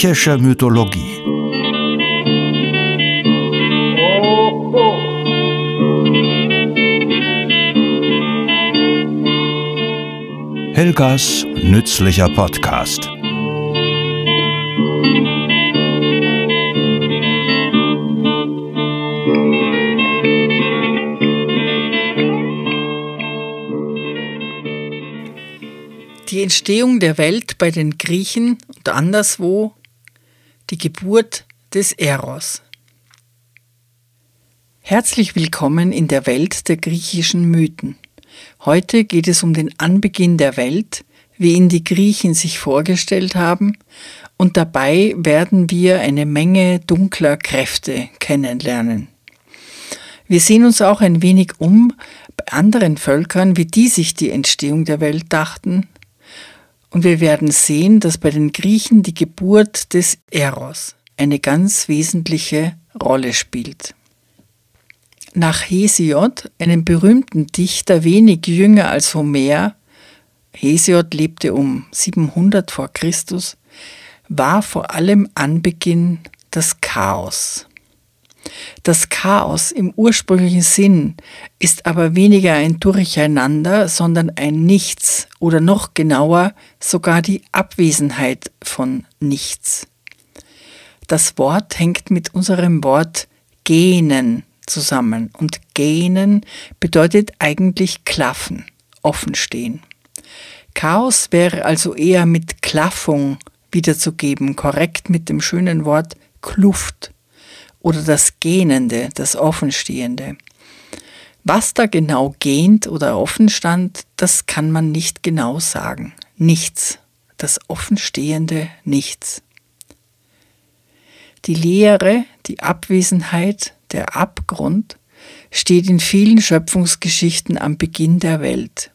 Griechische Mythologie. Helgas nützlicher Podcast. Die Entstehung der Welt bei den Griechen und anderswo, die Geburt des Eros. Herzlich willkommen in der Welt der griechischen Mythen. Heute geht es um den Anbeginn der Welt, wie ihn die Griechen sich vorgestellt haben, und dabei werden wir eine Menge dunkler Kräfte kennenlernen. Wir sehen uns auch ein wenig um bei anderen Völkern, wie die sich die Entstehung der Welt dachten, und wir werden sehen, dass bei den Griechen die Geburt des Eros eine ganz wesentliche Rolle spielt. Nach Hesiod, einem berühmten Dichter wenig jünger als Homer, Hesiod lebte um 700 vor Christus, war vor allem Anbeginn das Chaos. Das Chaos im ursprünglichen Sinn ist aber weniger ein Durcheinander, sondern ein Nichts oder noch genauer sogar die Abwesenheit von Nichts. Das Wort hängt mit unserem Wort gähnen zusammen und gähnen bedeutet eigentlich klaffen, offenstehen. Chaos wäre also eher mit Klaffung wiederzugeben, korrekt mit dem schönen Wort Kluft oder das Gähnende, das Offenstehende. Was da genau gähnt oder offen stand, das kann man nicht genau sagen. Nichts. Das Offenstehende Nichts. Die Leere, die Abwesenheit, der Abgrund steht in vielen Schöpfungsgeschichten am Beginn der Welt.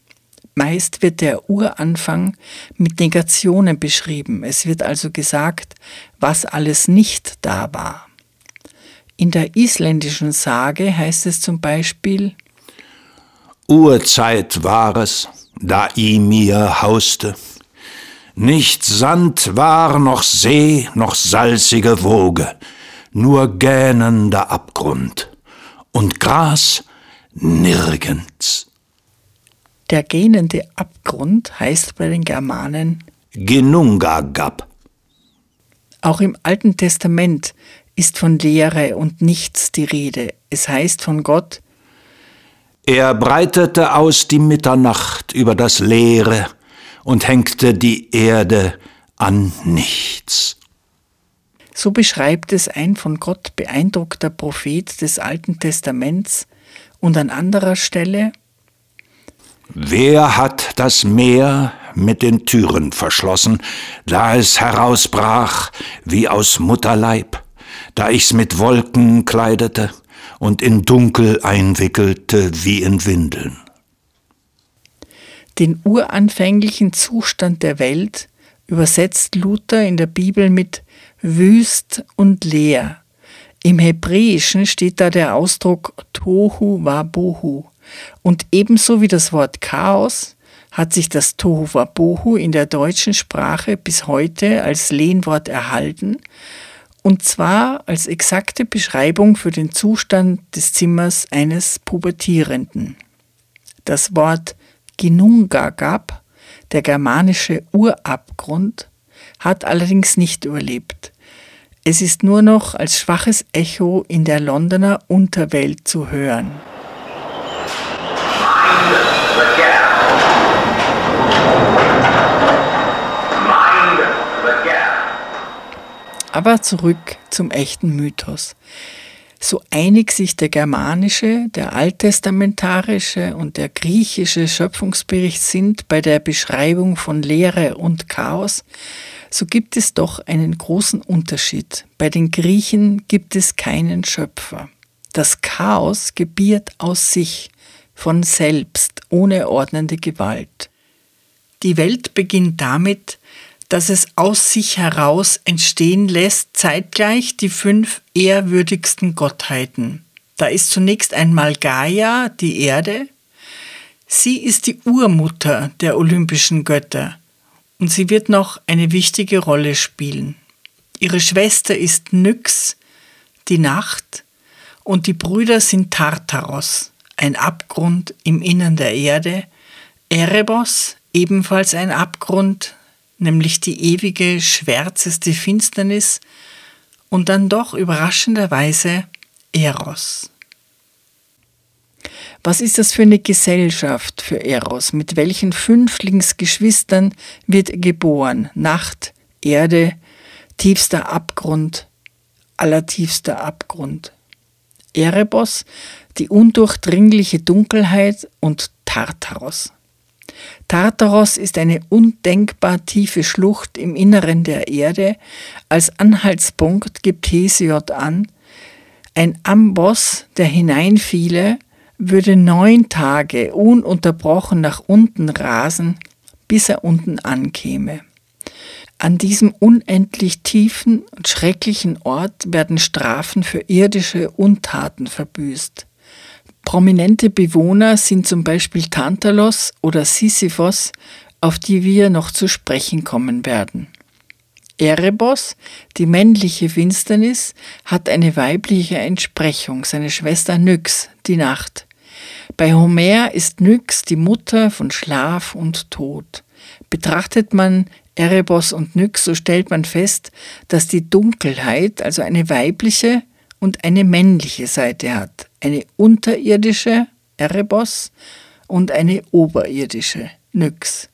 Meist wird der Uranfang mit Negationen beschrieben. Es wird also gesagt, was alles nicht da war. In der isländischen Sage heißt es zum Beispiel Urzeit war es, da Ymir hauste. Nicht Sand war, noch See, noch salzige Woge, nur gähnender Abgrund und Gras nirgends. Der gähnende Abgrund heißt bei den Germanen Genungagab. Auch im Alten Testament ist von Leere und Nichts die Rede. Es heißt von Gott, er breitete aus die Mitternacht über das Leere und hängte die Erde an nichts. So beschreibt es ein von Gott beeindruckter Prophet des Alten Testaments und an anderer Stelle Wer hat das Meer mit den Türen verschlossen, da es herausbrach wie aus Mutterleib? Da ich's mit Wolken kleidete und in Dunkel einwickelte wie in Windeln. Den uranfänglichen Zustand der Welt übersetzt Luther in der Bibel mit wüst und leer. Im Hebräischen steht da der Ausdruck Tohu Wabohu. Und ebenso wie das Wort Chaos hat sich das Tohu Wabohu in der deutschen Sprache bis heute als Lehnwort erhalten und zwar als exakte Beschreibung für den Zustand des Zimmers eines Pubertierenden. Das Wort Ginungagab, der germanische Urabgrund, hat allerdings nicht überlebt. Es ist nur noch als schwaches Echo in der Londoner Unterwelt zu hören. Aber zurück zum echten Mythos. So einig sich der germanische, der alttestamentarische und der griechische Schöpfungsbericht sind bei der Beschreibung von Leere und Chaos, so gibt es doch einen großen Unterschied. Bei den Griechen gibt es keinen Schöpfer. Das Chaos gebiert aus sich, von selbst, ohne ordnende Gewalt. Die Welt beginnt damit, dass es aus sich heraus entstehen lässt, zeitgleich die fünf ehrwürdigsten Gottheiten. Da ist zunächst einmal Gaia, die Erde. Sie ist die Urmutter der olympischen Götter und sie wird noch eine wichtige Rolle spielen. Ihre Schwester ist Nyx, die Nacht, und die Brüder sind Tartaros, ein Abgrund im Innern der Erde, Erebos, ebenfalls ein Abgrund, nämlich die ewige, schwärzeste Finsternis, und dann doch überraschenderweise Eros. Was ist das für eine Gesellschaft für Eros? Mit welchen Fünflingsgeschwistern wird er geboren? Nacht, Erde, tiefster Abgrund, allertiefster Abgrund. Erebos, die undurchdringliche Dunkelheit und Tartaros. Tartaros ist eine undenkbar tiefe Schlucht im Inneren der Erde. Als Anhaltspunkt gibt Hesiod an, ein Amboss, der hineinfiele, würde neun Tage ununterbrochen nach unten rasen, bis er unten ankäme. An diesem unendlich tiefen und schrecklichen Ort werden Strafen für irdische Untaten verbüßt. Prominente Bewohner sind zum Beispiel Tantalos oder Sisyphos, auf die wir noch zu sprechen kommen werden. Erebos, die männliche Finsternis, hat eine weibliche Entsprechung, seine Schwester Nyx, die Nacht. Bei Homer ist Nyx die Mutter von Schlaf und Tod. Betrachtet man Erebos und Nyx, so stellt man fest, dass die Dunkelheit also eine weibliche und eine männliche Seite hat, eine unterirdische Erebos und eine oberirdische Nyx.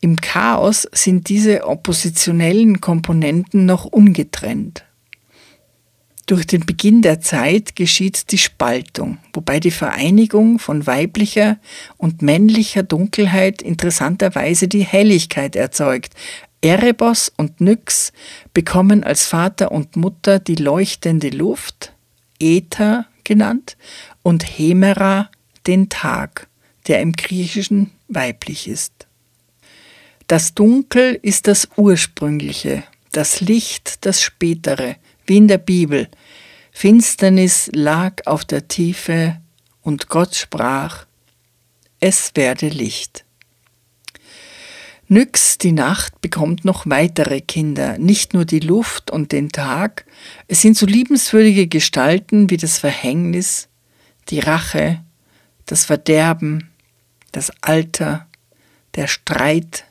Im Chaos sind diese oppositionellen Komponenten noch ungetrennt. Durch den Beginn der Zeit geschieht die Spaltung, wobei die Vereinigung von weiblicher und männlicher Dunkelheit interessanterweise die Helligkeit erzeugt. Erebos und Nyx bekommen als Vater und Mutter die leuchtende Luft, Äther genannt, und Hemera den Tag, der im Griechischen weiblich ist. Das Dunkel ist das Ursprüngliche, das Licht das Spätere, wie in der Bibel. Finsternis lag auf der Tiefe und Gott sprach, es werde Licht. Nyx, die Nacht, bekommt noch weitere Kinder, nicht nur die Luft und den Tag, es sind so liebenswürdige Gestalten wie das Verhängnis, die Rache, das Verderben, das Alter, der Streit,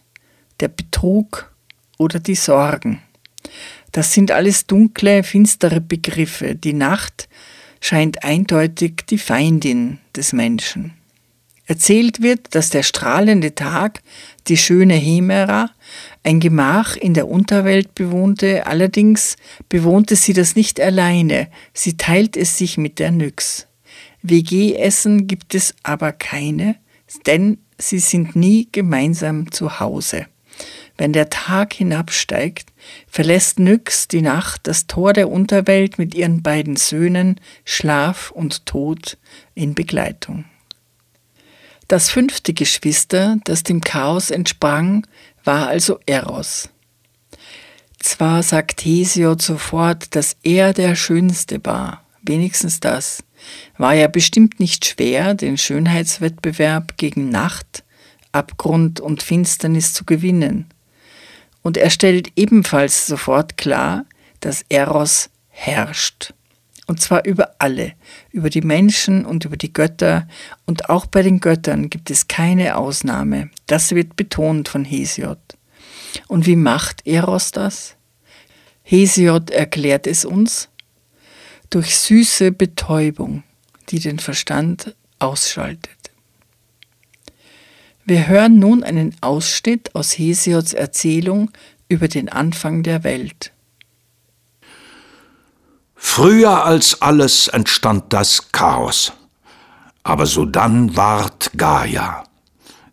der Betrug oder die Sorgen. Das sind alles dunkle, finstere Begriffe. Die Nacht scheint eindeutig die Feindin des Menschen. Erzählt wird, dass der strahlende Tag die schöne Hemera ein Gemach in der Unterwelt bewohnte, allerdings bewohnte sie das nicht alleine, sie teilt es sich mit der Nyx. WG-Essen gibt es aber keine, denn sie sind nie gemeinsam zu Hause. Wenn der Tag hinabsteigt, verlässt Nyx die Nacht das Tor der Unterwelt mit ihren beiden Söhnen Schlaf und Tod in Begleitung. Das fünfte Geschwister, das dem Chaos entsprang, war also Eros. Zwar sagt Hesiod sofort, dass er der Schönste war, wenigstens das, war ja bestimmt nicht schwer, den Schönheitswettbewerb gegen Nacht, Abgrund und Finsternis zu gewinnen. Und er stellt ebenfalls sofort klar, dass Eros herrscht. Und zwar über alle, über die Menschen und über die Götter. Und auch bei den Göttern gibt es keine Ausnahme. Das wird betont von Hesiod. Und wie macht Eros das? Hesiod erklärt es uns durch süße Betäubung, die den Verstand ausschaltet. Wir hören nun einen Ausschnitt aus Hesiods Erzählung über den Anfang der Welt. Früher als alles entstand das Chaos, aber sodann ward Gaia,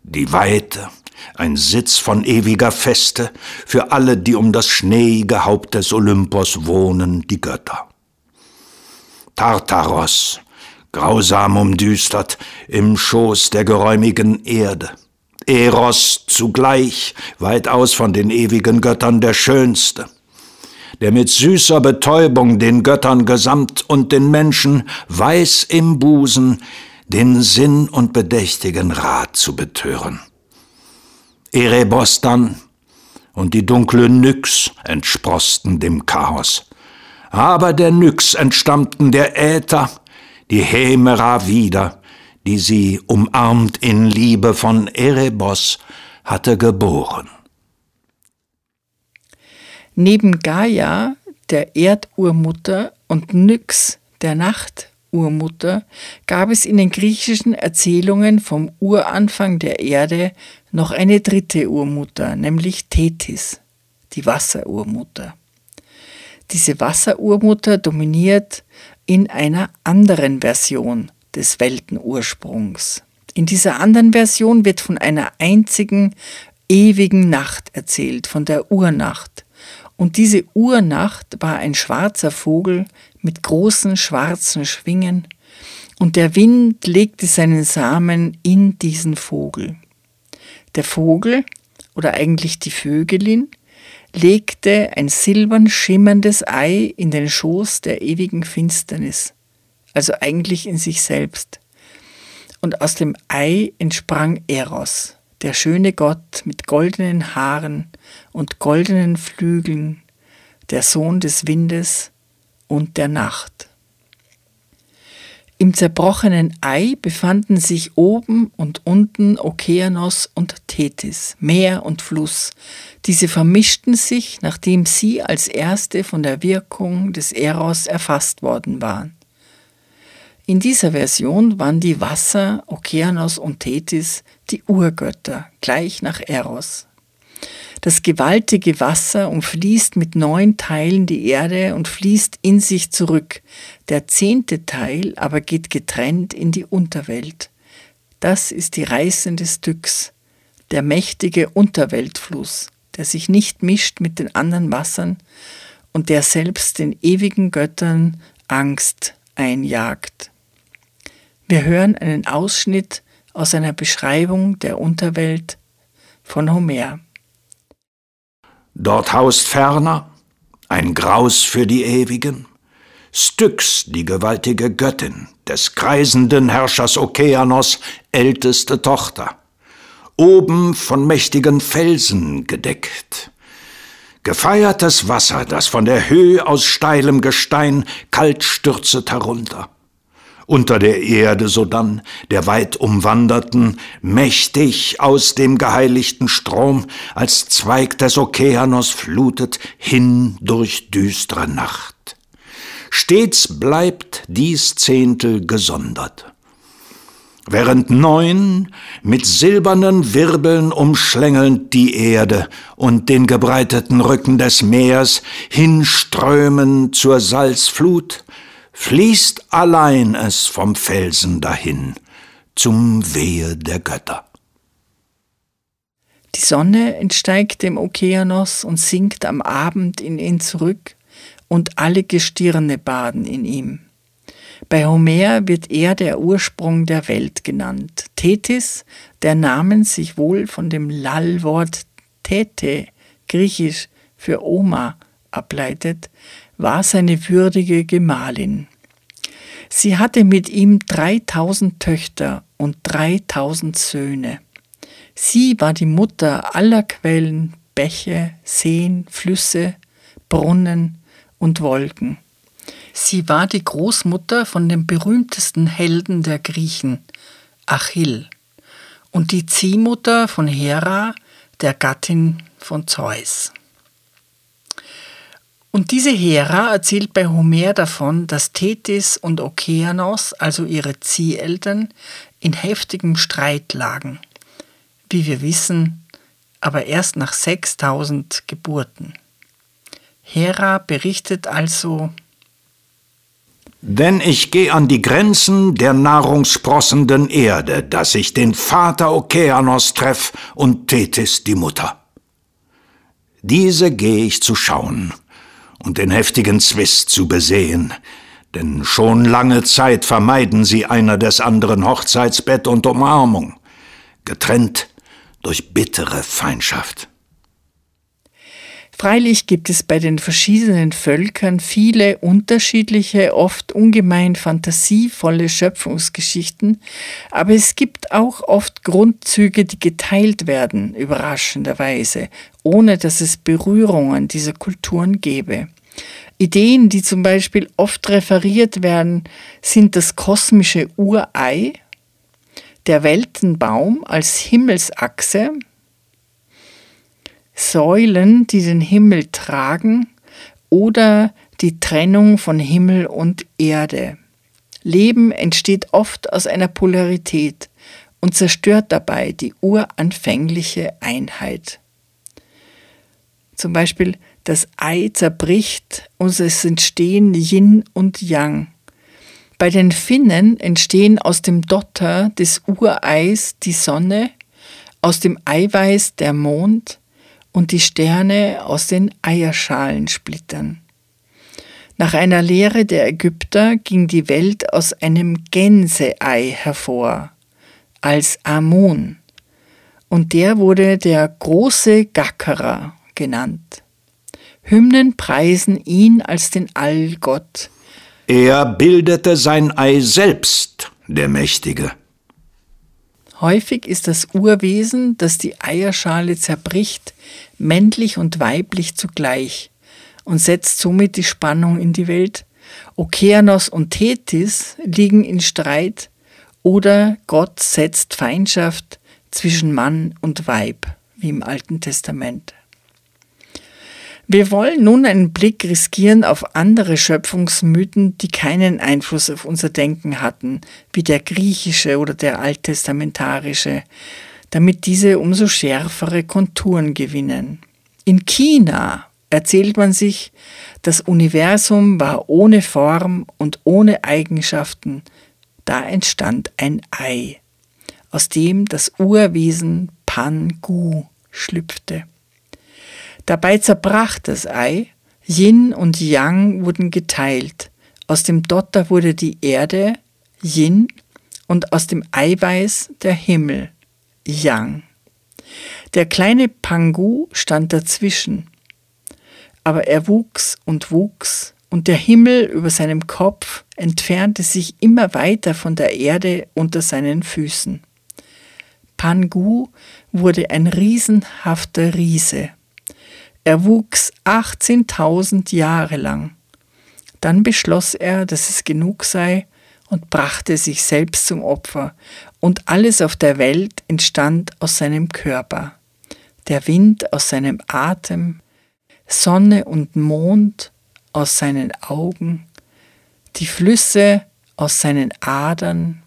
die Weite, ein Sitz von ewiger Feste für alle, die um das schneeige Haupt des Olympos wohnen, die Götter. Tartaros, grausam umdüstert, im Schoß der geräumigen Erde. Eros zugleich, weitaus von den ewigen Göttern der Schönste, der mit süßer Betäubung den Göttern gesamt und den Menschen weiß im Busen den Sinn und bedächtigen Rat zu betören. Erebos dann, und die dunkle Nyx entsprosten dem Chaos. Aber der Nyx entstammten der Äther, die Hemera wieder, die sie, umarmt in Liebe von Erebos, hatte geboren. Neben Gaia, der Erdurmutter, und Nyx, der Nachturmutter, gab es in den griechischen Erzählungen vom Uranfang der Erde noch eine dritte Urmutter, nämlich Tethys, die Wasserurmutter. Diese Wasserurmutter dominiert in einer anderen Version des Weltenursprungs. In dieser anderen Version wird von einer einzigen ewigen Nacht erzählt, von der Urnacht. Und diese Urnacht war ein schwarzer Vogel mit großen schwarzen Schwingen, und der Wind legte seinen Samen in diesen Vogel. Der Vogel, oder eigentlich die Vögelin, legte ein silbern schimmerndes Ei in den Schoß der ewigen Finsternis, also eigentlich in sich selbst. Und aus dem Ei entsprang Eros, der schöne Gott mit goldenen Haaren und goldenen Flügeln, der Sohn des Windes und der Nacht. Im zerbrochenen Ei befanden sich oben und unten Okeanos und Tethys, Meer und Fluss. Diese vermischten sich, nachdem sie als erste von der Wirkung des Eros erfasst worden waren. In dieser Version waren die Wasser, Okeanos und Tethys die Urgötter, gleich nach Eros. Das gewaltige Wasser umfließt mit neun Teilen die Erde und fließt in sich zurück. Der zehnte Teil aber geht getrennt in die Unterwelt. Das ist die reißende Styx, der mächtige Unterweltfluss, der sich nicht mischt mit den anderen Wassern und der selbst den ewigen Göttern Angst einjagt. Wir hören einen Ausschnitt aus einer Beschreibung der Unterwelt von Homer. Dort haust ferner ein Graus für die Ewigen, Styx, die gewaltige Göttin, des kreisenden Herrschers Okeanos älteste Tochter, oben von mächtigen Felsen gedeckt. Gefeiertes Wasser, das von der Höhe aus steilem Gestein kalt stürzet herunter unter der Erde sodann, der weit umwanderten, mächtig aus dem geheiligten Strom, als Zweig des Okeanos flutet, hin durch düstere Nacht. Stets bleibt dies Zehntel gesondert. Während neun mit silbernen Wirbeln umschlängelnd die Erde und den gebreiteten Rücken des Meers hinströmen zur Salzflut, fließt allein es vom Felsen dahin zum Wehe der Götter. Die Sonne entsteigt dem Okeanos und sinkt am Abend in ihn zurück, und alle Gestirne baden in ihm. Bei Homer wird er der Ursprung der Welt genannt. Tethys, der Namen sich wohl von dem Lallwort Tete, griechisch für Oma, ableitet, war seine würdige Gemahlin. Sie hatte mit ihm 3000 Töchter und 3000 Söhne. Sie war die Mutter aller Quellen, Bäche, Seen, Flüsse, Brunnen und Wolken. Sie war die Großmutter von dem berühmtesten Helden der Griechen, Achill, und die Ziehmutter von Hera, der Gattin von Zeus. Und diese Hera erzählt bei Homer davon, dass Tethys und Okeanos, also ihre Zieheltern, in heftigem Streit lagen. Wie wir wissen, aber erst nach 6000 Geburten. Hera berichtet also, denn ich geh an die Grenzen der nahrungssprossenden Erde, dass ich den Vater Okeanos treff und Tethys die Mutter. Diese geh ich zu schauen, und den heftigen Zwist zu besehen, denn schon lange Zeit vermeiden sie einer des anderen Hochzeitsbett und Umarmung, getrennt durch bittere Feindschaft. Freilich gibt es bei den verschiedenen Völkern viele unterschiedliche, oft ungemein fantasievolle Schöpfungsgeschichten, aber es gibt auch oft Grundzüge, die geteilt werden, überraschenderweise, ohne dass es Berührungen dieser Kulturen gäbe. Ideen, die zum Beispiel oft referiert werden, sind das kosmische Urei, der Weltenbaum als Himmelsachse, Säulen, die den Himmel tragen, oder die Trennung von Himmel und Erde. Leben entsteht oft aus einer Polarität und zerstört dabei die uranfängliche Einheit. Zum Beispiel das Ei zerbricht und es entstehen Yin und Yang. Bei den Finnen entstehen aus dem Dotter des Ureis die Sonne, aus dem Eiweiß der Mond und die Sterne aus den Eierschalen splittern. Nach einer Lehre der Ägypter ging die Welt aus einem Gänseei hervor, als Amun, und der wurde der große Gackerer genannt. Hymnen preisen ihn als den Allgott. Er bildete sein Ei selbst, der Mächtige. Häufig ist das Urwesen, das die Eierschale zerbricht, männlich und weiblich zugleich und setzt somit die Spannung in die Welt. Okeanos und Tethys liegen in Streit oder Gott setzt Feindschaft zwischen Mann und Weib, wie im Alten Testament. Wir wollen nun einen Blick riskieren auf andere Schöpfungsmythen, die keinen Einfluss auf unser Denken hatten, wie der griechische oder der alttestamentarische, damit diese umso schärfere Konturen gewinnen. In China erzählt man sich, das Universum war ohne Form und ohne Eigenschaften, da entstand ein Ei, aus dem das Urwesen Pan Gu schlüpfte. Dabei zerbrach das Ei, Yin und Yang wurden geteilt. Aus dem Dotter wurde die Erde, Yin, und aus dem Eiweiß der Himmel, Yang. Der kleine Pangu stand dazwischen, aber er wuchs und wuchs, und der Himmel über seinem Kopf entfernte sich immer weiter von der Erde unter seinen Füßen. Pangu wurde ein riesenhafter Riese. Er wuchs 18.000 Jahre lang. Dann beschloss er, dass es genug sei und brachte sich selbst zum Opfer, und alles auf der Welt entstand aus seinem Körper. Der Wind aus seinem Atem, Sonne und Mond aus seinen Augen, die Flüsse aus seinen Adern,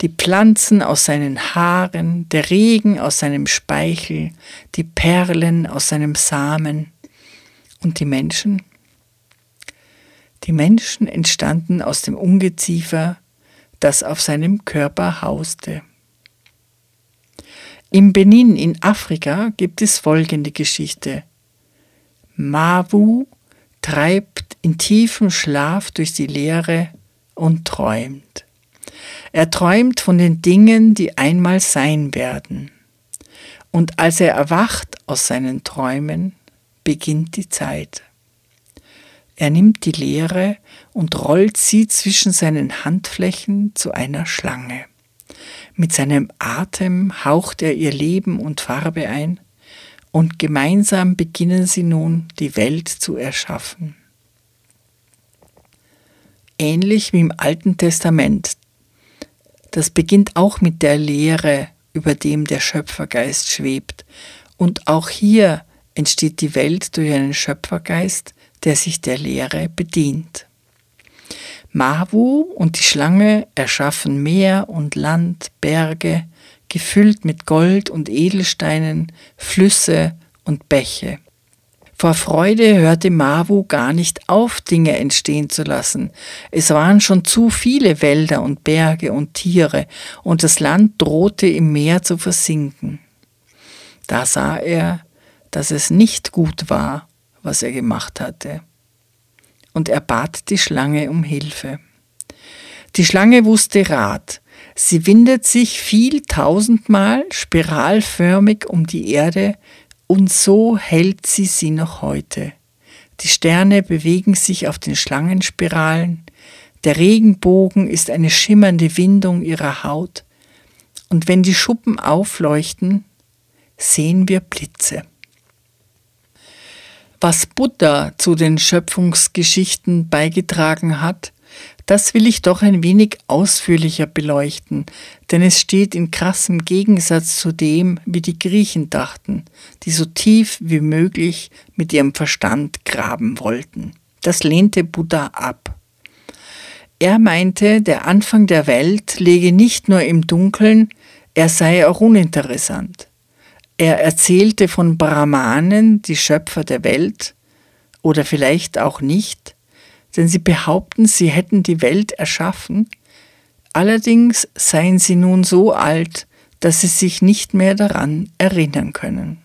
die Pflanzen aus seinen Haaren, der Regen aus seinem Speichel, die Perlen aus seinem Samen und die Menschen? Die Menschen entstanden aus dem Ungeziefer, das auf seinem Körper hauste. Im Benin in Afrika gibt es folgende Geschichte. Mawu treibt in tiefem Schlaf durch die Leere und träumt. Er träumt von den Dingen, die einmal sein werden. Und als er erwacht aus seinen Träumen, beginnt die Zeit. Er nimmt die Leere und rollt sie zwischen seinen Handflächen zu einer Schlange. Mit seinem Atem haucht er ihr Leben und Farbe ein, und gemeinsam beginnen sie nun die Welt zu erschaffen. Ähnlich wie im Alten Testament das beginnt auch mit der Lehre, über dem der Schöpfergeist schwebt. Und auch hier entsteht die Welt durch einen Schöpfergeist, der sich der Lehre bedient. Mawu und die Schlange erschaffen Meer und Land, Berge, gefüllt mit Gold und Edelsteinen, Flüsse und Bäche. Vor Freude hörte Mavu gar nicht auf, Dinge entstehen zu lassen. Es waren schon zu viele Wälder und Berge und Tiere, und das Land drohte im Meer zu versinken. Da sah er, dass es nicht gut war, was er gemacht hatte. Und er bat die Schlange um Hilfe. Die Schlange wusste Rat. Sie windet sich viel tausendmal spiralförmig um die Erde Und so hält sie sie noch heute. Die Sterne bewegen sich auf den Schlangenspiralen, der Regenbogen ist eine schimmernde Windung ihrer Haut, und wenn die Schuppen aufleuchten, sehen wir Blitze. Was Buddha zu den Schöpfungsgeschichten beigetragen hat, das will ich doch ein wenig ausführlicher beleuchten, denn es steht in krassem Gegensatz zu dem, wie die Griechen dachten, die so tief wie möglich mit ihrem Verstand graben wollten. Das lehnte Buddha ab. Er meinte, der Anfang der Welt läge nicht nur im Dunkeln, er sei auch uninteressant. Er erzählte von Brahmanen, die Schöpfer der Welt, oder vielleicht auch nicht, denn sie behaupten, sie hätten die Welt erschaffen, allerdings seien sie nun so alt, dass sie sich nicht mehr daran erinnern können.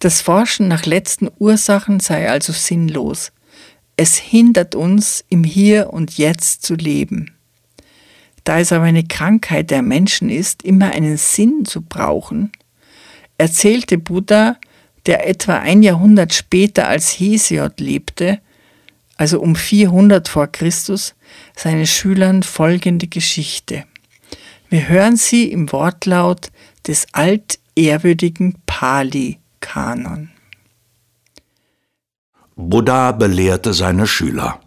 Das Forschen nach letzten Ursachen sei also sinnlos. Es hindert uns, im Hier und Jetzt zu leben. Da es aber eine Krankheit der Menschen ist, immer einen Sinn zu brauchen, erzählte Buddha, der etwa ein Jahrhundert später als Hesiod lebte, also um 400 vor Christus, seinen Schülern folgende Geschichte. Wir hören sie im Wortlaut des altehrwürdigen Pali-Kanon. Buddha belehrte seine Schüler.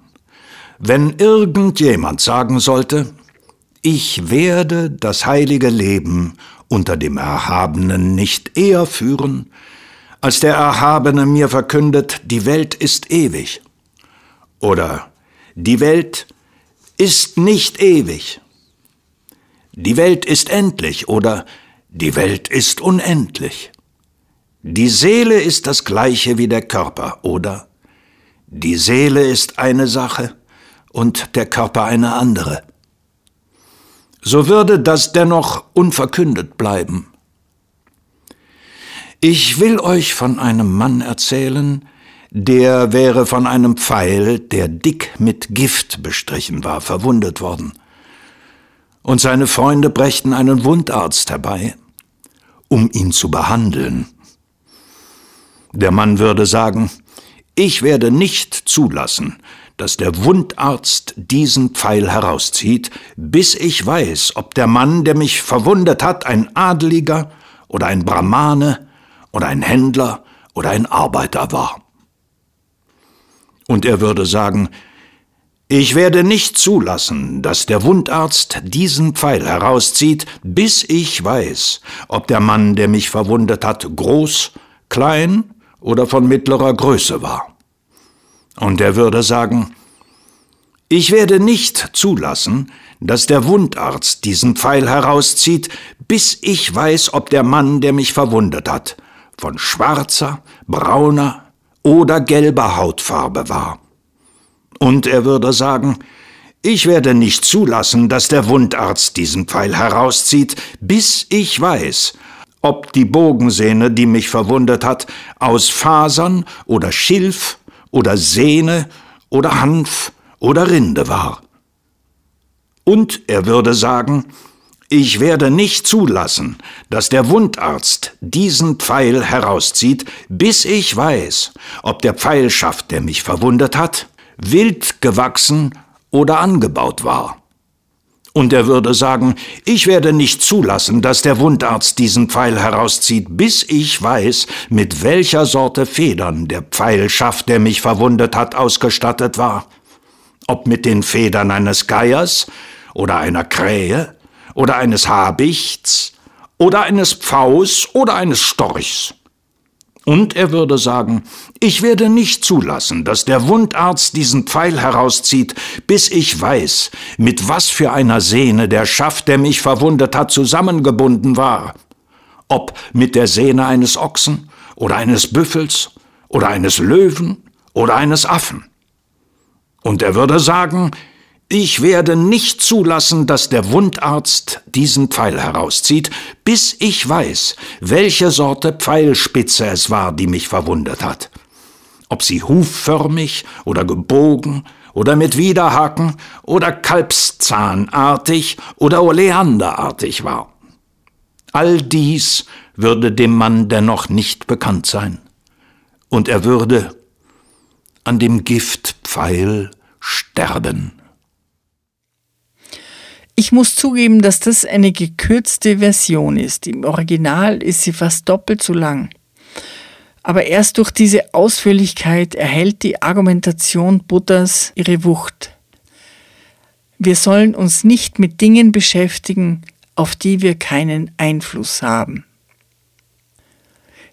Wenn irgendjemand sagen sollte, ich werde das heilige Leben unter dem Erhabenen nicht eher führen, als der Erhabene mir verkündet, die Welt ist ewig. Oder die Welt ist nicht ewig. Die Welt ist endlich oder die Welt ist unendlich. Die Seele ist das gleiche wie der Körper oder die Seele ist eine Sache und der Körper eine andere so würde das dennoch unverkündet bleiben. Ich will euch von einem Mann erzählen, der wäre von einem Pfeil, der dick mit Gift bestrichen war, verwundet worden. Und seine Freunde brächten einen Wundarzt herbei, um ihn zu behandeln. Der Mann würde sagen, ich werde nicht zulassen, dass der Wundarzt diesen Pfeil herauszieht, bis ich weiß, ob der Mann, der mich verwundet hat, ein Adeliger oder ein Brahmane oder ein Händler oder ein Arbeiter war. Und er würde sagen, ich werde nicht zulassen, dass der Wundarzt diesen Pfeil herauszieht, bis ich weiß, ob der Mann, der mich verwundet hat, groß, klein oder von mittlerer Größe war. Und er würde sagen, ich werde nicht zulassen, dass der Wundarzt diesen Pfeil herauszieht, bis ich weiß, ob der Mann, der mich verwundet hat, von schwarzer, brauner oder gelber Hautfarbe war. Und er würde sagen, ich werde nicht zulassen, dass der Wundarzt diesen Pfeil herauszieht, bis ich weiß, ob die Bogensehne, die mich verwundet hat, aus Fasern oder Schilf oder Sehne oder Hanf oder Rinde war. Und er würde sagen, ich werde nicht zulassen, dass der Wundarzt diesen Pfeil herauszieht, bis ich weiß, ob der Pfeilschaft, der mich verwundet hat, wild gewachsen oder angebaut war. Und er würde sagen, ich werde nicht zulassen, dass der Wundarzt diesen Pfeil herauszieht, bis ich weiß, mit welcher Sorte Federn der Pfeilschaft, der mich verwundet hat, ausgestattet war. Ob mit den Federn eines Geiers oder einer Krähe oder eines Habichts oder eines Pfaus oder eines Storchs. Und er würde sagen, ich werde nicht zulassen, dass der Wundarzt diesen Pfeil herauszieht, bis ich weiß, mit was für einer Sehne der Schaft, der mich verwundet hat, zusammengebunden war. Ob mit der Sehne eines Ochsen oder eines Büffels oder eines Löwen oder eines Affen. Und er würde sagen, ich werde nicht zulassen, dass der Wundarzt diesen Pfeil herauszieht, bis ich weiß, welche Sorte Pfeilspitze es war, die mich verwundet hat. Ob sie hufförmig oder gebogen oder mit Widerhaken oder Kalbszahnartig oder Oleanderartig war. All dies würde dem Mann dennoch nicht bekannt sein, und er würde an dem Giftpfeil sterben. Ich muss zugeben, dass das eine gekürzte Version ist. Im Original ist sie fast doppelt so lang. Aber erst durch diese Ausführlichkeit erhält die Argumentation Buddhas ihre Wucht. Wir sollen uns nicht mit Dingen beschäftigen, auf die wir keinen Einfluss haben.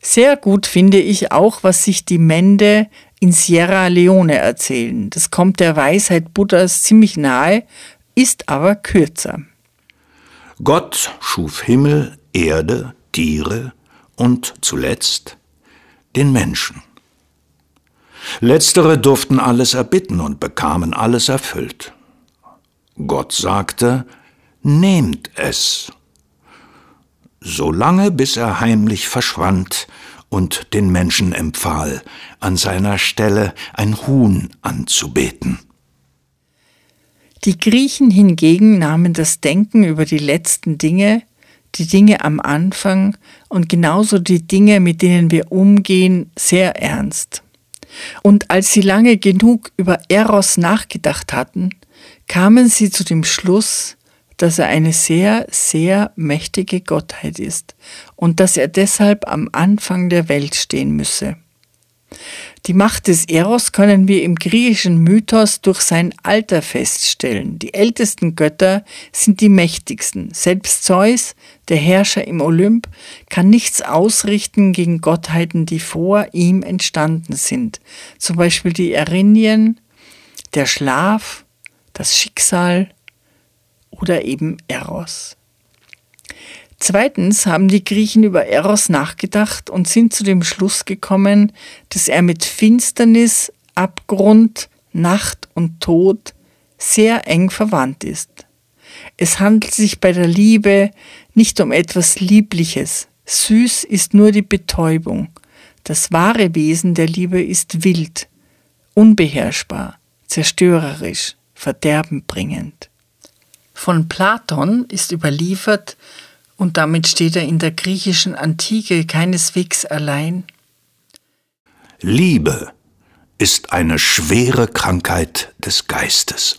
Sehr gut finde ich auch, was sich die Mende in Sierra Leone erzählen. Das kommt der Weisheit Buddhas ziemlich nahe, ist aber kürzer. Gott schuf Himmel, Erde, Tiere und zuletzt den Menschen. Letztere durften alles erbitten und bekamen alles erfüllt. Gott sagte, Nehmt es, solange bis er heimlich verschwand und den Menschen empfahl, an seiner Stelle ein Huhn anzubeten. Die Griechen hingegen nahmen das Denken über die letzten Dinge, die Dinge am Anfang und genauso die Dinge, mit denen wir umgehen, sehr ernst. Und als sie lange genug über Eros nachgedacht hatten, kamen sie zu dem Schluss, dass er eine sehr, sehr mächtige Gottheit ist und dass er deshalb am Anfang der Welt stehen müsse. Die Macht des Eros können wir im griechischen Mythos durch sein Alter feststellen. Die ältesten Götter sind die mächtigsten. Selbst Zeus, der Herrscher im Olymp, kann nichts ausrichten gegen Gottheiten, die vor ihm entstanden sind. Zum Beispiel die Erinien, der Schlaf, das Schicksal oder eben Eros. Zweitens haben die Griechen über Eros nachgedacht und sind zu dem Schluss gekommen, dass er mit Finsternis, Abgrund, Nacht und Tod sehr eng verwandt ist. Es handelt sich bei der Liebe nicht um etwas Liebliches. Süß ist nur die Betäubung. Das wahre Wesen der Liebe ist wild, unbeherrschbar, zerstörerisch, verderbenbringend. Von Platon ist überliefert, und damit steht er in der griechischen Antike keineswegs allein. Liebe ist eine schwere Krankheit des Geistes.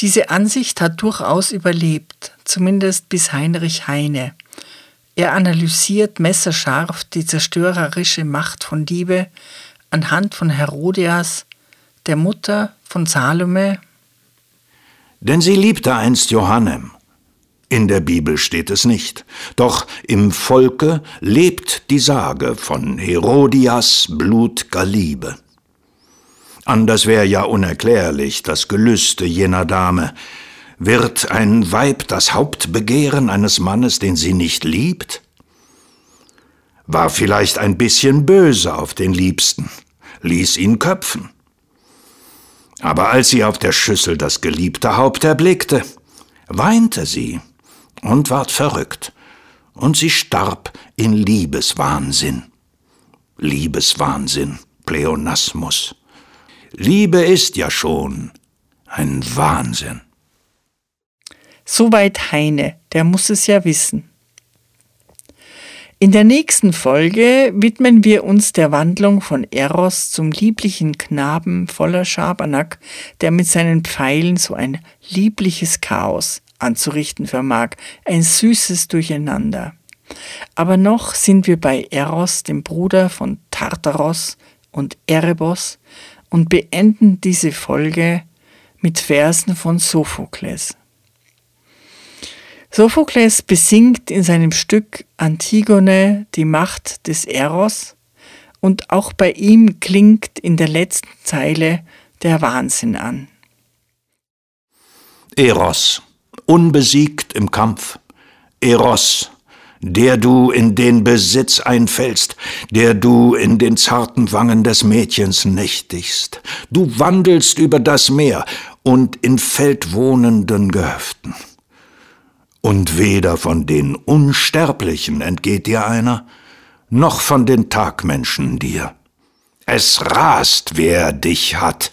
Diese Ansicht hat durchaus überlebt, zumindest bis Heinrich Heine. Er analysiert messerscharf die zerstörerische Macht von Liebe anhand von Herodias, der Mutter von Salome. Denn sie liebte einst Johannem in der Bibel steht es nicht, doch im Volke lebt die Sage von Herodias blutger Liebe. Anders wäre ja unerklärlich das Gelüste jener Dame. Wird ein Weib das Hauptbegehren eines Mannes, den sie nicht liebt? War vielleicht ein bisschen böse auf den Liebsten, ließ ihn köpfen. Aber als sie auf der Schüssel das geliebte Haupt erblickte, weinte sie und ward verrückt, und sie starb in Liebeswahnsinn. Liebeswahnsinn, Pleonasmus. Liebe ist ja schon ein Wahnsinn. Soweit Heine, der muss es ja wissen. In der nächsten Folge widmen wir uns der Wandlung von Eros zum lieblichen Knaben voller Schabernack, der mit seinen Pfeilen so ein liebliches Chaos anzurichten vermag, ein süßes Durcheinander. Aber noch sind wir bei Eros, dem Bruder von Tartaros und Erebos, und beenden diese Folge mit Versen von Sophokles. Sophokles besingt in seinem Stück Antigone die Macht des Eros, und auch bei ihm klingt in der letzten Zeile der Wahnsinn an. Eros, unbesiegt im Kampf. Eros, der du in den Besitz einfällst, der du in den zarten Wangen des Mädchens nächtigst. Du wandelst über das Meer und in feldwohnenden Gehöften. Und weder von den Unsterblichen entgeht dir einer, noch von den Tagmenschen dir. Es rast, wer dich hat.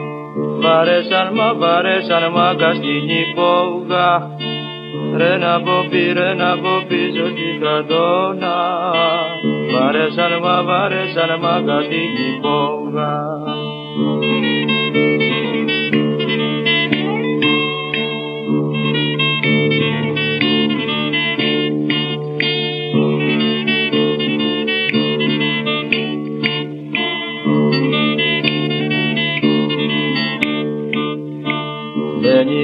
Βαρέσαν μα βαρέσαν μάγκα στην υπόγα Ρε να πω ρε να πω πίσω στην κρατώνα Βαρέσαν μα βαρέσαν μάγκα στην υπόγα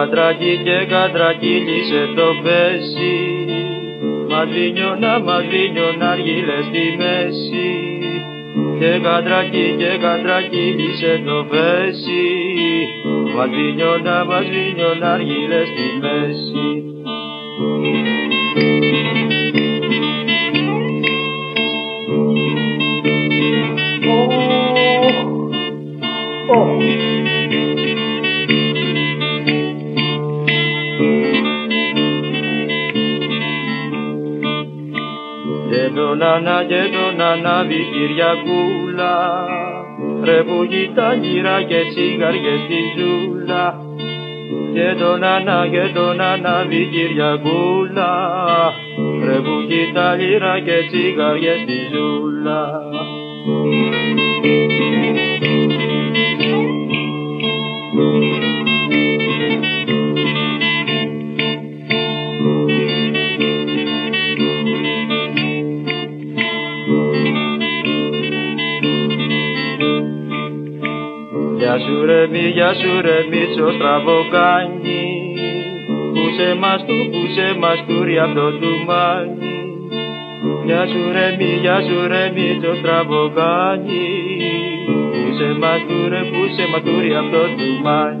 κατρακί και κατρακύλισε το πέσι Μαδρίνιωνα, μαδρίνιωνα αργύλες στη μέση. Και κατρακί και κατρακύλισε το πέσι Μαδρίνιωνα, μαδρίνιωνα αργύλες στη μέση νάνα και το νάνα Κυριακούλα ρε που γυρά και τσιγαριές στη ζούλα. Και το νάνα και το νάνα Κυριακούλα ρε που γυρά και τσιγαριές στη ζούλα ρε μη, γεια σου ρε μίτσο στραβοκάνι Πού σε μας του, πού σε μας του αυτό του μάνι. Γεια σου ρε μη, γεια σου ρε μίτσο στραβοκάνι Πού σε μας του ρε, πού σε μας αυτό του μάνι